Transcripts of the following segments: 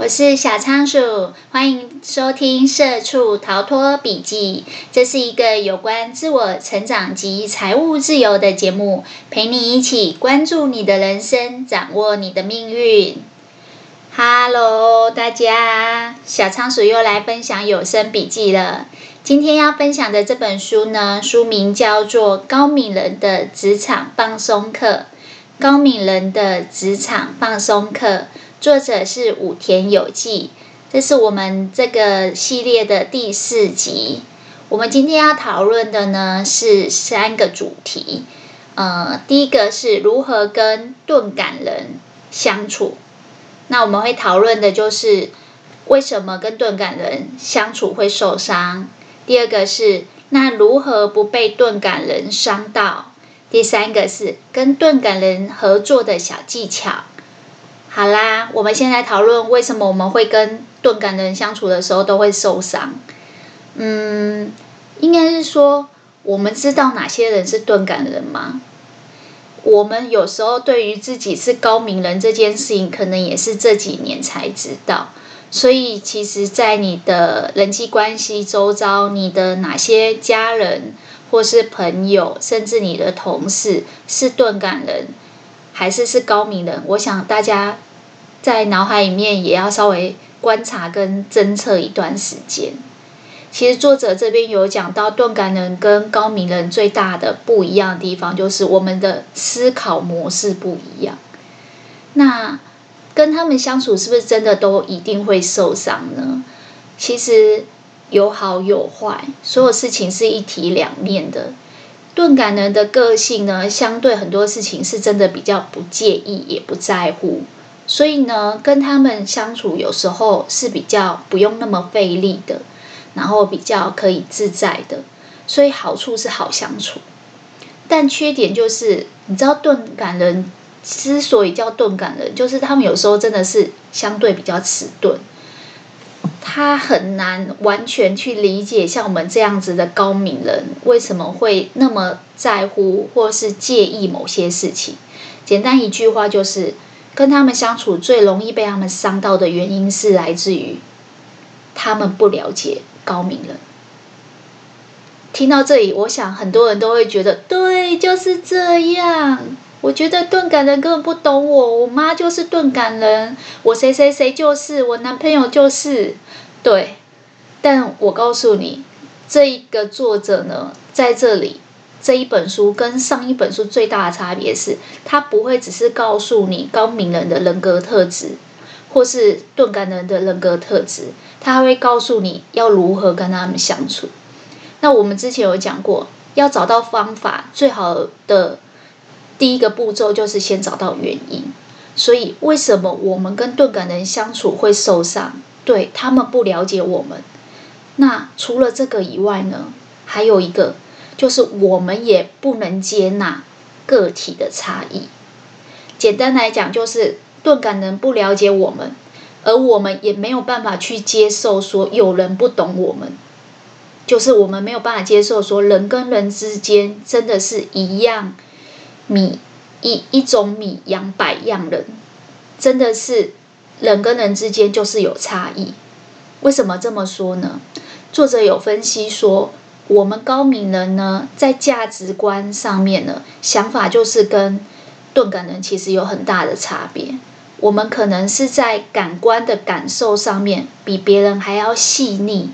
我是小仓鼠，欢迎收听《社畜逃脱笔记》。这是一个有关自我成长及财务自由的节目，陪你一起关注你的人生，掌握你的命运。Hello，大家，小仓鼠又来分享有声笔记了。今天要分享的这本书呢，书名叫做《高敏人的职场放松课》。高敏人的职场放松课。作者是武田有纪，这是我们这个系列的第四集。我们今天要讨论的呢是三个主题，呃，第一个是如何跟钝感人相处。那我们会讨论的就是为什么跟钝感人相处会受伤。第二个是那如何不被钝感人伤到。第三个是跟钝感人合作的小技巧。好啦，我们现在讨论为什么我们会跟钝感人相处的时候都会受伤。嗯，应该是说我们知道哪些人是钝感人吗？我们有时候对于自己是高明人这件事情，可能也是这几年才知道。所以，其实，在你的人际关系周遭，你的哪些家人或是朋友，甚至你的同事是钝感人，还是是高明人？我想大家在脑海里面也要稍微观察跟侦测一段时间。其实作者这边有讲到，钝感人跟高明人最大的不一样的地方，就是我们的思考模式不一样。那跟他们相处，是不是真的都一定会受伤呢？其实有好有坏，所有事情是一体两面的。钝感人的个性呢，相对很多事情是真的比较不介意，也不在乎，所以呢，跟他们相处有时候是比较不用那么费力的，然后比较可以自在的，所以好处是好相处。但缺点就是，你知道钝感人之所以叫钝感人，就是他们有时候真的是相对比较迟钝。他很难完全去理解像我们这样子的高敏人为什么会那么在乎或是介意某些事情。简单一句话就是，跟他们相处最容易被他们伤到的原因是来自于他们不了解高敏人。听到这里，我想很多人都会觉得，对，就是这样。我觉得钝感人根本不懂我，我妈就是钝感人，我谁谁谁就是，我男朋友就是，对。但我告诉你，这一个作者呢，在这里这一本书跟上一本书最大的差别是，他不会只是告诉你高敏人的人格特质，或是钝感人的人格特质，他会告诉你要如何跟他们相处。那我们之前有讲过，要找到方法，最好的。第一个步骤就是先找到原因，所以为什么我们跟钝感人相处会受伤？对，他们不了解我们。那除了这个以外呢？还有一个就是我们也不能接纳个体的差异。简单来讲，就是钝感人不了解我们，而我们也没有办法去接受说有人不懂我们，就是我们没有办法接受说人跟人之间真的是一样。米一一种米养百样人，真的是人跟人之间就是有差异。为什么这么说呢？作者有分析说，我们高敏人呢，在价值观上面呢，想法就是跟钝感人其实有很大的差别。我们可能是在感官的感受上面比别人还要细腻，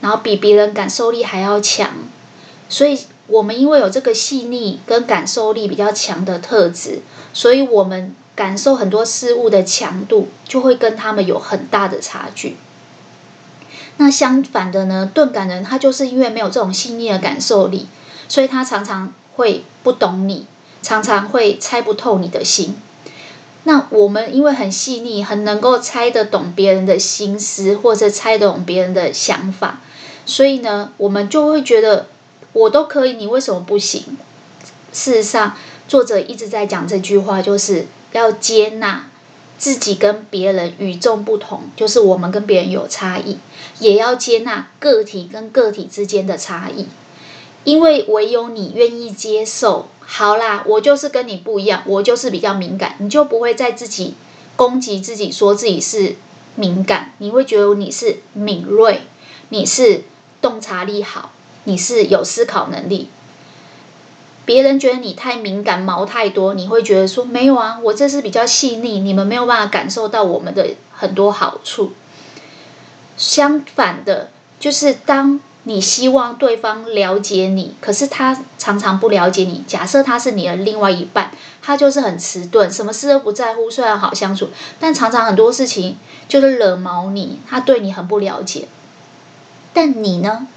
然后比别人感受力还要强，所以。我们因为有这个细腻跟感受力比较强的特质，所以我们感受很多事物的强度就会跟他们有很大的差距。那相反的呢，钝感人他就是因为没有这种细腻的感受力，所以他常常会不懂你，常常会猜不透你的心。那我们因为很细腻，很能够猜得懂别人的心思，或者猜得懂别人的想法，所以呢，我们就会觉得。我都可以，你为什么不行？事实上，作者一直在讲这句话，就是要接纳自己跟别人与众不同，就是我们跟别人有差异，也要接纳个体跟个体之间的差异，因为唯有你愿意接受，好啦，我就是跟你不一样，我就是比较敏感，你就不会再自己攻击自己，说自己是敏感，你会觉得你是敏锐，你是洞察力好，你是有思考能力。别人觉得你太敏感，毛太多，你会觉得说没有啊，我这是比较细腻，你们没有办法感受到我们的很多好处。相反的，就是当你希望对方了解你，可是他常常不了解你。假设他是你的另外一半，他就是很迟钝，什么事都不在乎，虽然好相处，但常常很多事情就是惹毛你，他对你很不了解。但你呢？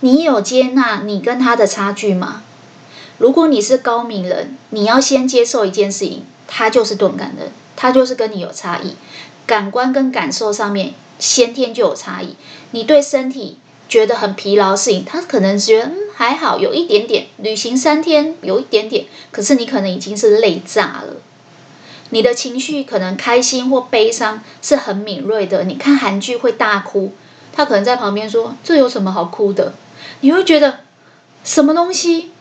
你有接纳你跟他的差距吗？如果你是高敏人，你要先接受一件事情，他就是钝感人，他就是跟你有差异，感官跟感受上面先天就有差异。你对身体觉得很疲劳的事情，他可能觉得嗯还好，有一点点，旅行三天有一点点，可是你可能已经是累炸了。你的情绪可能开心或悲伤是很敏锐的，你看韩剧会大哭，他可能在旁边说，这有什么好哭的？你会觉得什么东西？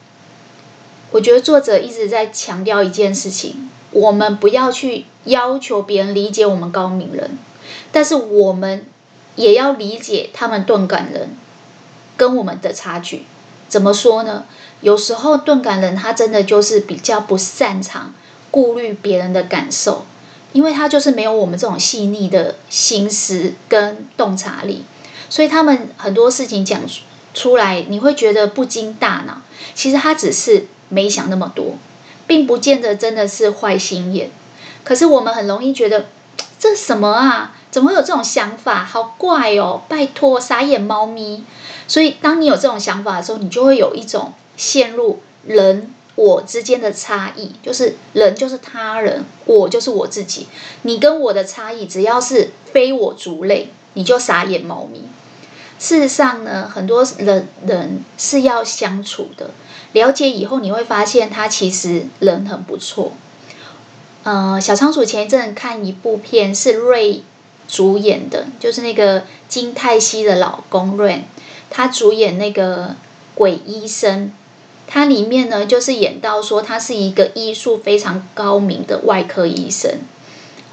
我觉得作者一直在强调一件事情：我们不要去要求别人理解我们高敏人，但是我们也要理解他们钝感人跟我们的差距。怎么说呢？有时候钝感人他真的就是比较不擅长顾虑别人的感受，因为他就是没有我们这种细腻的心思跟洞察力，所以他们很多事情讲出来，你会觉得不经大脑。其实他只是。没想那么多，并不见得真的是坏心眼。可是我们很容易觉得，这什么啊？怎么会有这种想法？好怪哦！拜托，傻眼猫咪。所以，当你有这种想法的时候，你就会有一种陷入人我之间的差异，就是人就是他人，我就是我自己。你跟我的差异，只要是非我族类，你就傻眼猫咪。事实上呢，很多人人是要相处的。了解以后，你会发现他其实人很不错。呃，小仓鼠前一阵看一部片，是瑞主演的，就是那个金泰熙的老公瑞，他主演那个鬼医生。他里面呢，就是演到说他是一个医术非常高明的外科医生。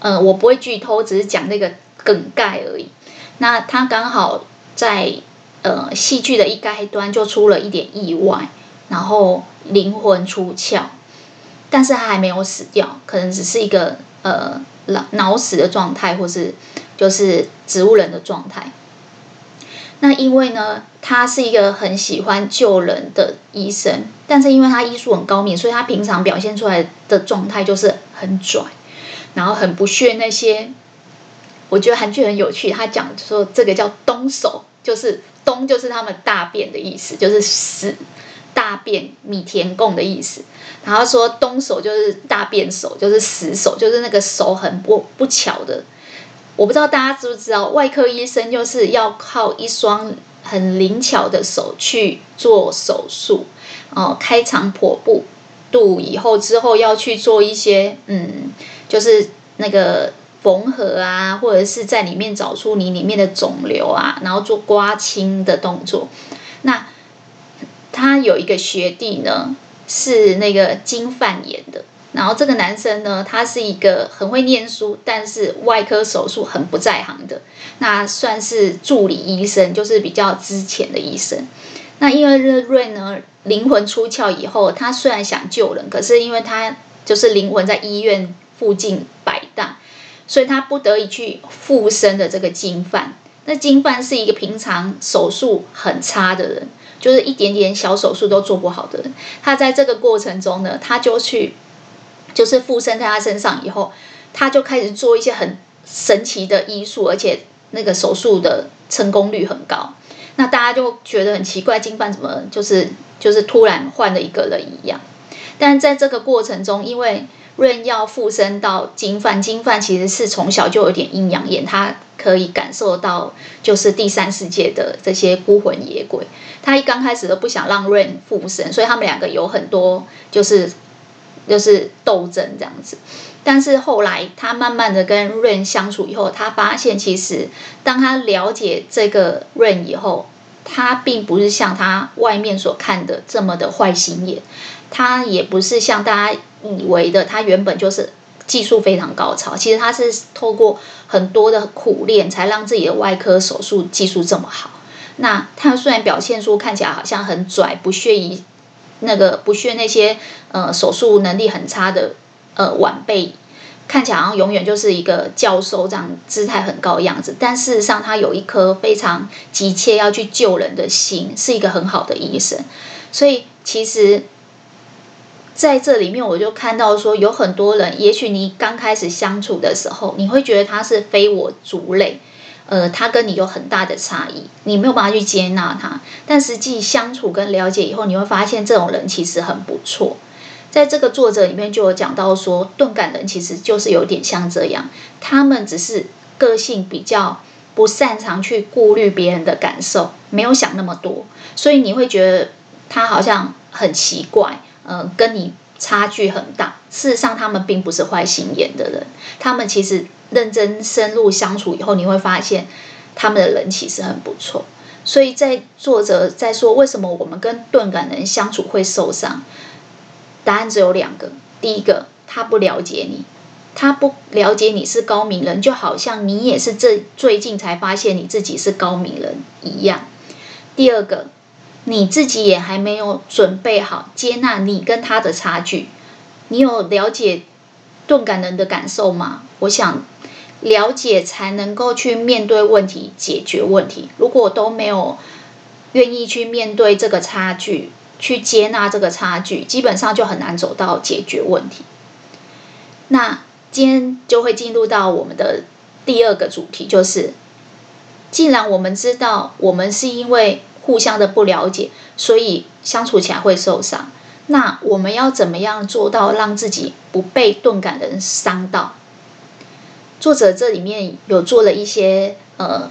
呃，我不会剧透，只是讲那个梗概而已。那他刚好在呃戏剧的一开端就出了一点意外。然后灵魂出窍，但是他还没有死掉，可能只是一个呃脑脑死的状态，或是就是植物人的状态。那因为呢，他是一个很喜欢救人的医生，但是因为他医术很高明，所以他平常表现出来的状态就是很拽，然后很不屑那些。我觉得韩剧很有趣，他讲说这个叫“东手”，就是“东”就是他们大便的意思，就是死。大便米田共的意思，然后说东手就是大便手，就是死手，就是那个手很不不巧的。我不知道大家知不知道，外科医生就是要靠一双很灵巧的手去做手术，哦，开肠破肚肚以后之后要去做一些嗯，就是那个缝合啊，或者是在里面找出你里面的肿瘤啊，然后做刮清的动作，那。他有一个学弟呢，是那个金范演的。然后这个男生呢，他是一个很会念书，但是外科手术很不在行的。那算是助理医生，就是比较之前的医生。那因为热瑞呢，灵魂出窍以后，他虽然想救人，可是因为他就是灵魂在医院附近，所以他不得已去附身的这个金犯。那金犯是一个平常手术很差的人。就是一点点小手术都做不好的人，他在这个过程中呢，他就去，就是附身在他身上以后，他就开始做一些很神奇的医术，而且那个手术的成功率很高。那大家就觉得很奇怪，金犯怎么就是就是突然换了一个人一样？但在这个过程中，因为润要附身到金范，金范其实是从小就有点阴阳眼，他可以感受到就是第三世界的这些孤魂野鬼。他一刚开始都不想让 Rain 附身，所以他们两个有很多 就是就是斗争这样子。但是后来他慢慢的跟 Rain 相处以后，他发现其实当他了解这个 Rain 以后，他并不是像他外面所看的这么的坏心眼，他也不是像大家以为的，他原本就是技术非常高超，其实他是透过很多的苦练，才让自己的外科手术技术这么好。那他虽然表现出看起来好像很拽，不屑于那个不屑那些呃手术能力很差的呃晚辈，看起来好像永远就是一个教授这样姿态很高的样子，但事实上他有一颗非常急切要去救人的心，是一个很好的医生。所以其实在这里面，我就看到说有很多人，也许你刚开始相处的时候，你会觉得他是非我族类。呃，他跟你有很大的差异，你没有办法去接纳他。但实际相处跟了解以后，你会发现这种人其实很不错。在这个作者里面就有讲到说，钝感人其实就是有点像这样，他们只是个性比较不擅长去顾虑别人的感受，没有想那么多，所以你会觉得他好像很奇怪，呃，跟你差距很大。事实上，他们并不是坏心眼的人，他们其实。认真深入相处以后，你会发现他们的人其实很不错。所以在作者在说为什么我们跟钝感人相处会受伤，答案只有两个：第一个，他不了解你，他不了解你是高明人，就好像你也是这最近才发现你自己是高明人一样；第二个，你自己也还没有准备好接纳你跟他的差距。你有了解钝感人的感受吗？我想。了解才能够去面对问题、解决问题。如果都没有愿意去面对这个差距、去接纳这个差距，基本上就很难走到解决问题。那今天就会进入到我们的第二个主题，就是既然我们知道我们是因为互相的不了解，所以相处起来会受伤，那我们要怎么样做到让自己不被钝感的人伤到？作者这里面有做了一些呃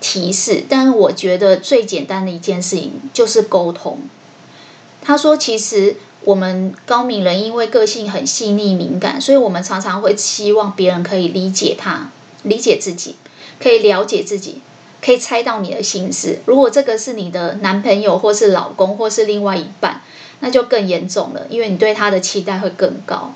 提示，但是我觉得最简单的一件事情就是沟通。他说，其实我们高敏人因为个性很细腻敏感，所以我们常常会希望别人可以理解他、理解自己，可以了解自己，可以猜到你的心思。如果这个是你的男朋友，或是老公，或是另外一半，那就更严重了，因为你对他的期待会更高。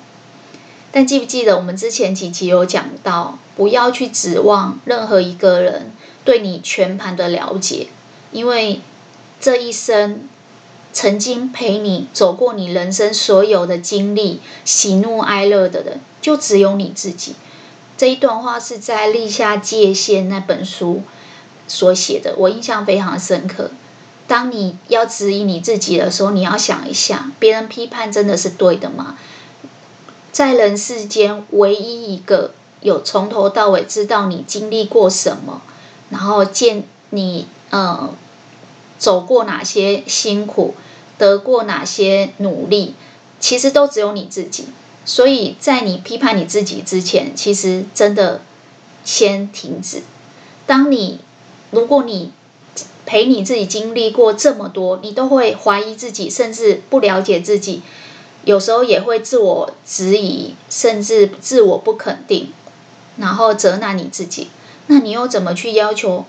但记不记得我们之前几集有讲到，不要去指望任何一个人对你全盘的了解，因为这一生曾经陪你走过你人生所有的经历、喜怒哀乐的人，就只有你自己。这一段话是在《立下界限》那本书所写的，我印象非常深刻。当你要质疑你自己的时候，你要想一下，别人批判真的是对的吗？在人世间，唯一一个有从头到尾知道你经历过什么，然后见你呃走过哪些辛苦，得过哪些努力，其实都只有你自己。所以在你批判你自己之前，其实真的先停止。当你如果你陪你自己经历过这么多，你都会怀疑自己，甚至不了解自己。有时候也会自我质疑，甚至自我不肯定，然后责难你自己。那你又怎么去要求？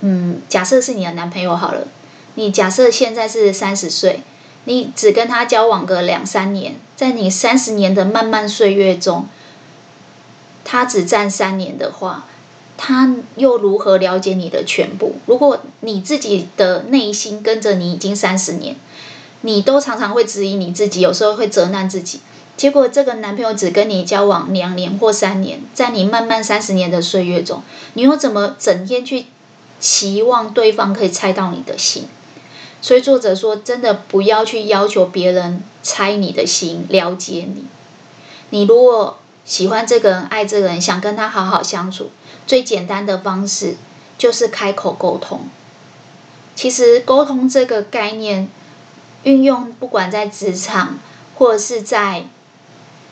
嗯，假设是你的男朋友好了，你假设现在是三十岁，你只跟他交往个两三年，在你三十年的漫漫岁月中，他只占三年的话，他又如何了解你的全部？如果你自己的内心跟着你已经三十年。你都常常会质疑你自己，有时候会责难自己。结果这个男朋友只跟你交往两年或三年，在你漫漫三十年的岁月中，你又怎么整天去期望对方可以猜到你的心？所以作者说，真的不要去要求别人猜你的心，了解你。你如果喜欢这个人，爱这个人，想跟他好好相处，最简单的方式就是开口沟通。其实沟通这个概念。运用不管在职场，或者是在，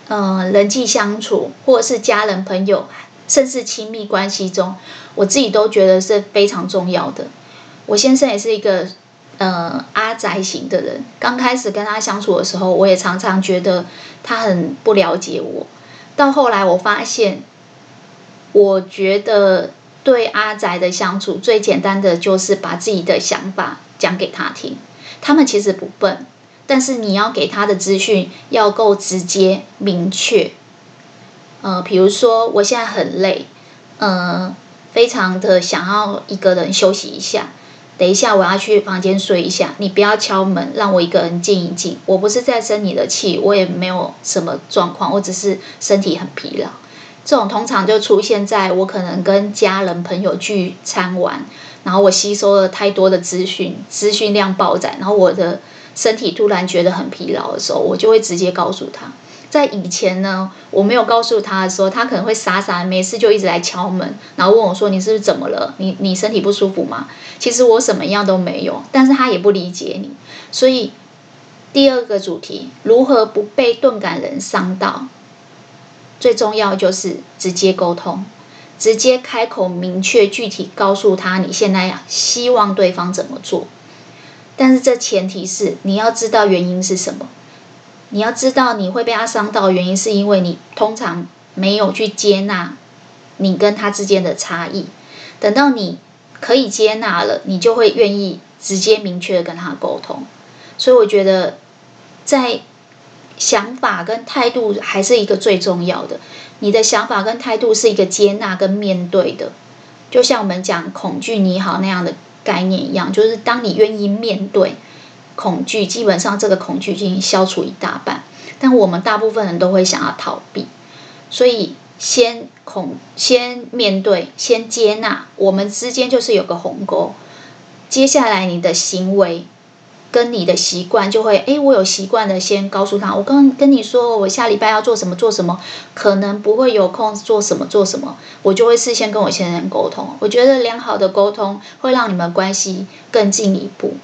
呃，人际相处，或者是家人朋友，甚至亲密关系中，我自己都觉得是非常重要的。我先生也是一个呃阿宅型的人，刚开始跟他相处的时候，我也常常觉得他很不了解我。到后来我发现，我觉得对阿宅的相处最简单的就是把自己的想法讲给他听。他们其实不笨，但是你要给他的资讯要够直接明确。呃，比如说我现在很累，呃，非常的想要一个人休息一下。等一下，我要去房间睡一下，你不要敲门，让我一个人静一静。我不是在生你的气，我也没有什么状况，我只是身体很疲劳。这种通常就出现在我可能跟家人朋友聚餐完，然后我吸收了太多的资讯，资讯量爆载，然后我的身体突然觉得很疲劳的时候，我就会直接告诉他。在以前呢，我没有告诉他的时候，他可能会傻傻没事就一直来敲门，然后问我说：“你是不是怎么了？你你身体不舒服吗？”其实我什么样都没有，但是他也不理解你。所以第二个主题，如何不被钝感人伤到？最重要就是直接沟通，直接开口，明确具体告诉他你现在希望对方怎么做。但是这前提是你要知道原因是什么。你要知道，你会被他伤到原因，是因为你通常没有去接纳你跟他之间的差异。等到你可以接纳了，你就会愿意直接明确的跟他沟通。所以我觉得，在想法跟态度还是一个最重要的。你的想法跟态度是一个接纳跟面对的，就像我们讲恐惧你好那样的概念一样，就是当你愿意面对。恐惧基本上，这个恐惧已经消除一大半，但我们大部分人都会想要逃避，所以先恐，先面对，先接纳，我们之间就是有个鸿沟。接下来你的行为跟你的习惯就会，哎，我有习惯的先告诉他，我刚跟你说，我下礼拜要做什么做什么，可能不会有空做什么做什么，我就会事先跟我先生沟通。我觉得良好的沟通会让你们关系更进一步。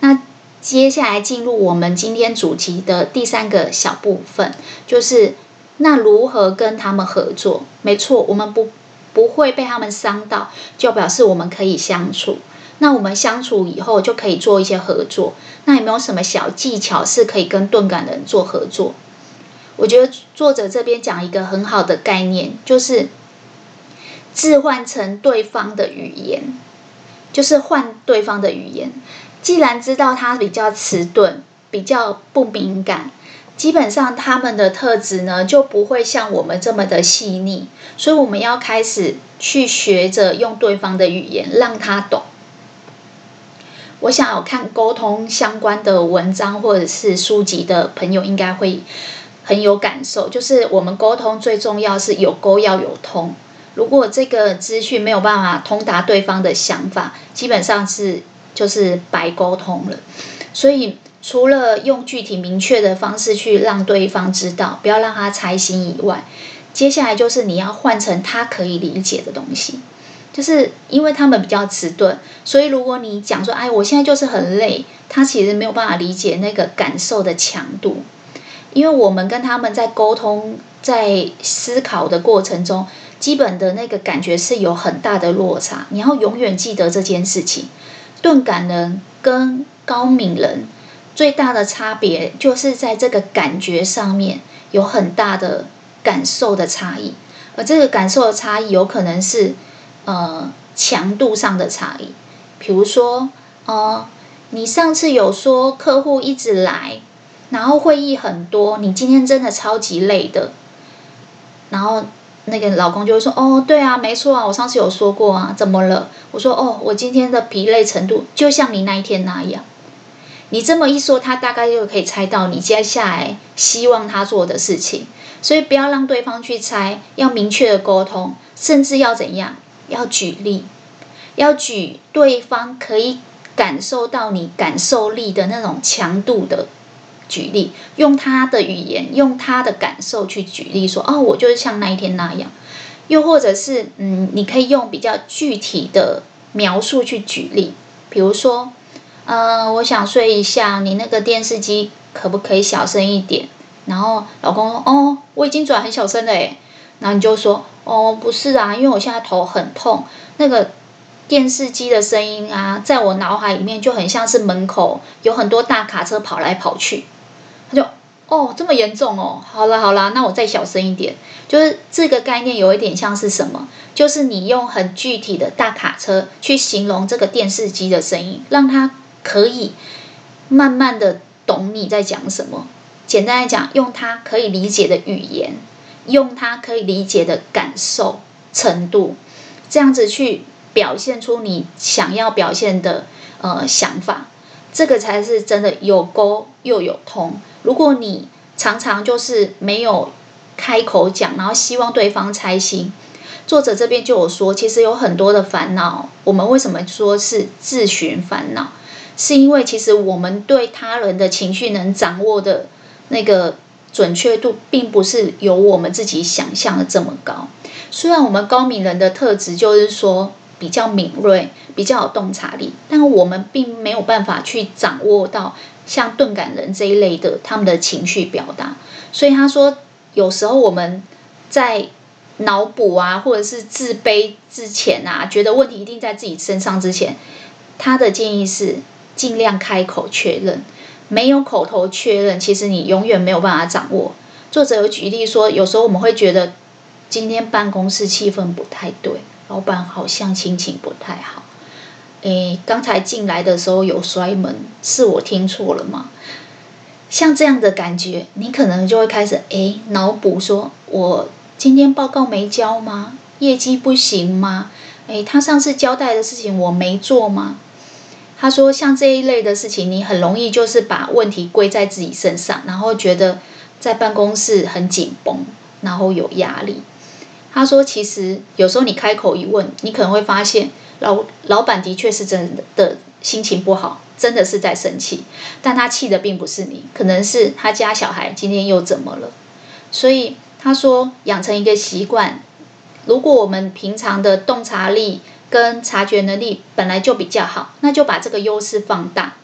那。接下来进入我们今天主题的第三个小部分，就是那如何跟他们合作？没错，我们不不会被他们伤到，就表示我们可以相处。那我们相处以后就可以做一些合作。那有没有什么小技巧是可以跟钝感的人做合作？我觉得作者这边讲一个很好的概念，就是置换成对方的语言，就是换对方的语言。既然知道他比较迟钝，比较不敏感，基本上他们的特质呢就不会像我们这么的细腻，所以我们要开始去学着用对方的语言让他懂。我想有看沟通相关的文章或者是书籍的朋友应该会很有感受，就是我们沟通最重要是有沟要有通，如果这个资讯没有办法通达对方的想法，基本上是。就是白沟通了，所以除了用具体明确的方式去让对方知道，不要让他猜心以外，接下来就是你要换成他可以理解的东西。就是因为他们比较迟钝，所以如果你讲说，哎，我现在就是很累，他其实没有办法理解那个感受的强度。因为我们跟他们在沟通、在思考的过程中，基本的那个感觉是有很大的落差。你要永远记得这件事情。钝感人跟高敏人最大的差别，就是在这个感觉上面有很大的感受的差异，而这个感受的差异有可能是呃强度上的差异。比如说，哦、呃，你上次有说客户一直来，然后会议很多，你今天真的超级累的，然后。那个老公就会说：“哦，对啊，没错啊，我上次有说过啊，怎么了？”我说：“哦，我今天的疲累程度就像你那一天那样。”你这么一说，他大概就可以猜到你接下来希望他做的事情。所以不要让对方去猜，要明确的沟通，甚至要怎样？要举例，要举对方可以感受到你感受力的那种强度的。举例，用他的语言，用他的感受去举例说，哦，我就是像那一天那样。又或者是，嗯，你可以用比较具体的描述去举例，比如说，呃，我想睡一下，你那个电视机可不可以小声一点？然后老公说，哦，我已经转很小声了诶。然后你就说，哦，不是啊，因为我现在头很痛，那个电视机的声音啊，在我脑海里面就很像是门口有很多大卡车跑来跑去。他就哦，这么严重哦，好了好了，那我再小声一点。就是这个概念有一点像是什么？就是你用很具体的大卡车去形容这个电视机的声音，让他可以慢慢的懂你在讲什么。简单来讲，用他可以理解的语言，用他可以理解的感受程度，这样子去表现出你想要表现的呃想法，这个才是真的有沟又有通。如果你常常就是没有开口讲，然后希望对方猜心，作者这边就有说，其实有很多的烦恼。我们为什么说是自寻烦恼？是因为其实我们对他人的情绪能掌握的那个。准确度并不是有我们自己想象的这么高。虽然我们高敏人的特质就是说比较敏锐、比较有洞察力，但我们并没有办法去掌握到像钝感人这一类的他们的情绪表达。所以他说，有时候我们在脑补啊，或者是自卑之前啊，觉得问题一定在自己身上之前，他的建议是尽量开口确认。没有口头确认，其实你永远没有办法掌握。作者有举例说，有时候我们会觉得今天办公室气氛不太对，老板好像心情不太好。诶，刚才进来的时候有摔门，是我听错了吗？像这样的感觉，你可能就会开始诶脑补说：我今天报告没交吗？业绩不行吗？诶，他上次交代的事情我没做吗？他说：“像这一类的事情，你很容易就是把问题归在自己身上，然后觉得在办公室很紧绷，然后有压力。”他说：“其实有时候你开口一问，你可能会发现老老板的确是真的心情不好，真的是在生气，但他气的并不是你，可能是他家小孩今天又怎么了。所以他说，养成一个习惯，如果我们平常的洞察力。”跟察觉能力本来就比较好，那就把这个优势放大。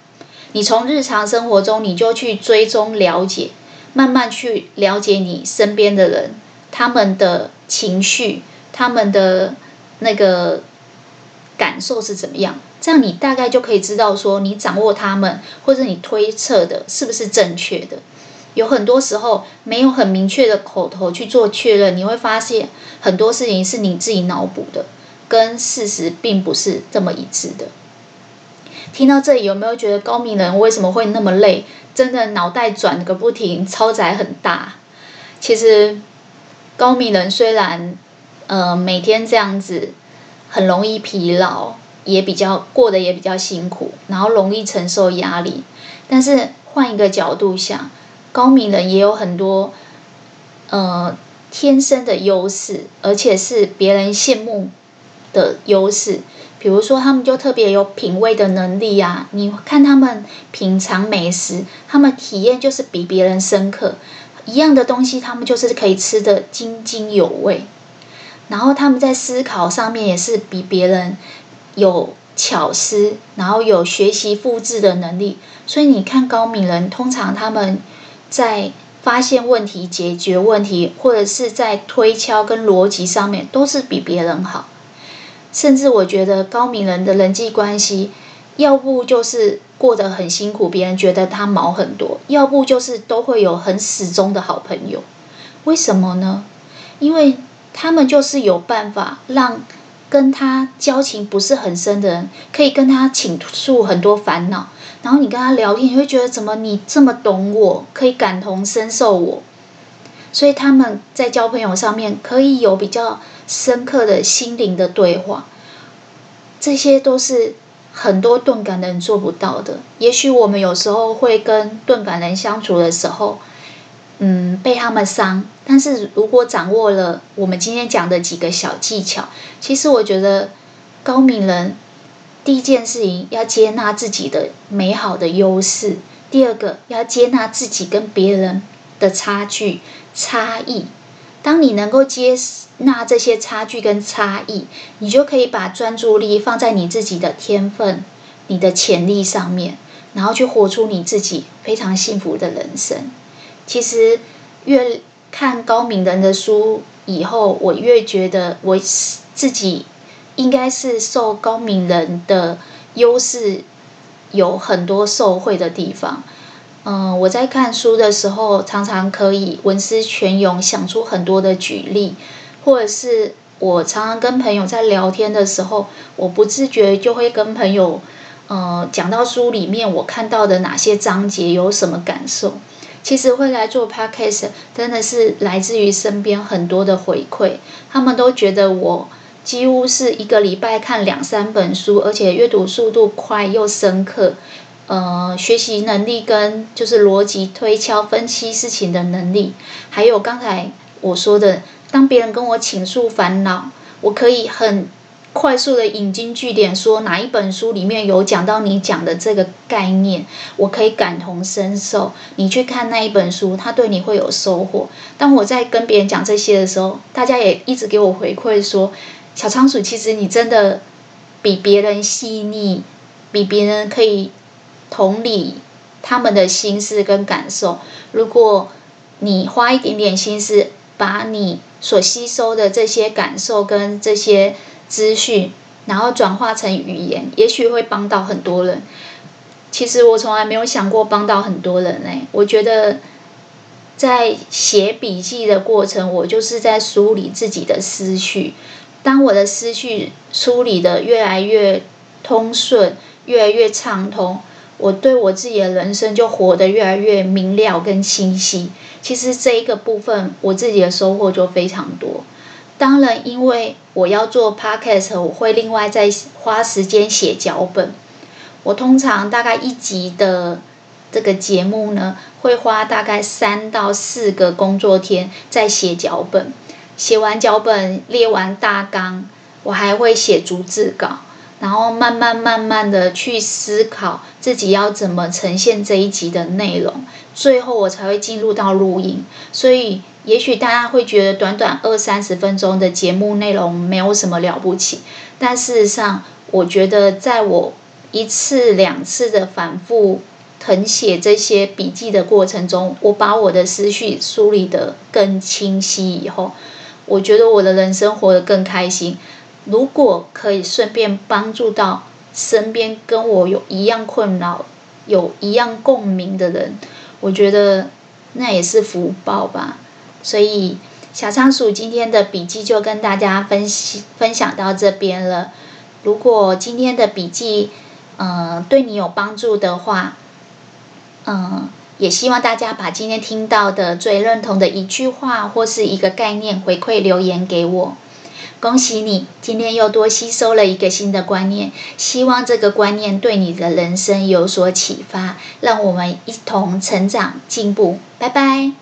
你从日常生活中，你就去追踪了解，慢慢去了解你身边的人，他们的情绪，他们的那个感受是怎么样。这样你大概就可以知道说，你掌握他们，或者你推测的是不是正确的。有很多时候没有很明确的口头去做确认，你会发现很多事情是你自己脑补的。跟事实并不是这么一致的。听到这里，有没有觉得高明人为什么会那么累？真的脑袋转个不停，超载很大。其实高明人虽然呃每天这样子很容易疲劳，也比较过得也比较辛苦，然后容易承受压力。但是换一个角度想，高明人也有很多呃天生的优势，而且是别人羡慕的优势，比如说他们就特别有品味的能力啊！你看他们品尝美食，他们体验就是比别人深刻。一样的东西，他们就是可以吃得津津有味。然后他们在思考上面也是比别人有巧思，然后有学习复制的能力。所以你看高敏人，通常他们在发现问题、解决问题，或者是在推敲跟逻辑上面，都是比别人好。甚至我觉得高明人的人际关系，要不就是过得很辛苦，别人觉得他毛很多；要不就是都会有很始终的好朋友。为什么呢？因为他们就是有办法让跟他交情不是很深的人，可以跟他倾诉很多烦恼。然后你跟他聊天，你会觉得怎么你这么懂我，可以感同身受我。所以他们在交朋友上面可以有比较。深刻的心灵的对话，这些都是很多钝感的人做不到的。也许我们有时候会跟钝感人相处的时候，嗯，被他们伤。但是如果掌握了我们今天讲的几个小技巧，其实我觉得高敏人第一件事情要接纳自己的美好的优势，第二个要接纳自己跟别人的差距差异。当你能够接纳这些差距跟差异，你就可以把专注力放在你自己的天分、你的潜力上面，然后去活出你自己非常幸福的人生。其实越看高敏人的书以后，我越觉得我自己应该是受高敏人的优势有很多受惠的地方。嗯，我在看书的时候，常常可以文思泉涌，想出很多的举例，或者是我常常跟朋友在聊天的时候，我不自觉就会跟朋友，呃、嗯，讲到书里面我看到的哪些章节有什么感受。其实会来做 Podcast，真的是来自于身边很多的回馈，他们都觉得我几乎是一个礼拜看两三本书，而且阅读速度快又深刻，呃，学习能力跟就是逻辑推敲分析事情的能力，还有刚才我说的，当别人跟我倾诉烦恼，我可以很。快速的引经据典，说哪一本书里面有讲到你讲的这个概念，我可以感同身受。你去看那一本书，它对你会有收获。当我在跟别人讲这些的时候，大家也一直给我回馈说，小仓鼠，其实你真的比别人细腻，比别人可以同理他们的心思跟感受。如果你花一点点心思，把你所吸收的这些感受跟这些。资讯，然后转化成语言，也许会帮到很多人。其实我从来没有想过帮到很多人嘞。我觉得在写笔记的过程，我就是在梳理自己的思绪。当我的思绪梳理的越来越通顺，越来越畅通，我对我自己的人生就活得越来越明了跟清晰。其实这一个部分，我自己的收获就非常多。当然，因为我要做 podcast，我会另外再花时间写脚本。我通常大概一集的这个节目呢，会花大概三到四个工作天在写脚本。写完脚本，列完大纲，我还会写逐字稿，然后慢慢慢慢的去思考自己要怎么呈现这一集的内容，最后我才会进入到录音。所以。也许大家会觉得短短二三十分钟的节目内容没有什么了不起，但事实上，我觉得在我一次两次的反复誊写这些笔记的过程中，我把我的思绪梳理得更清晰以后，我觉得我的人生活得更开心。如果可以顺便帮助到身边跟我有一样困扰、有一样共鸣的人，我觉得那也是福报吧。所以，小仓鼠今天的笔记就跟大家分析分享到这边了。如果今天的笔记，嗯、对你有帮助的话，嗯、也希望大家把今天听到的最认同的一句话或是一个概念回馈留言给我。恭喜你，今天又多吸收了一个新的观念。希望这个观念对你的人生有所启发，让我们一同成长进步。拜拜。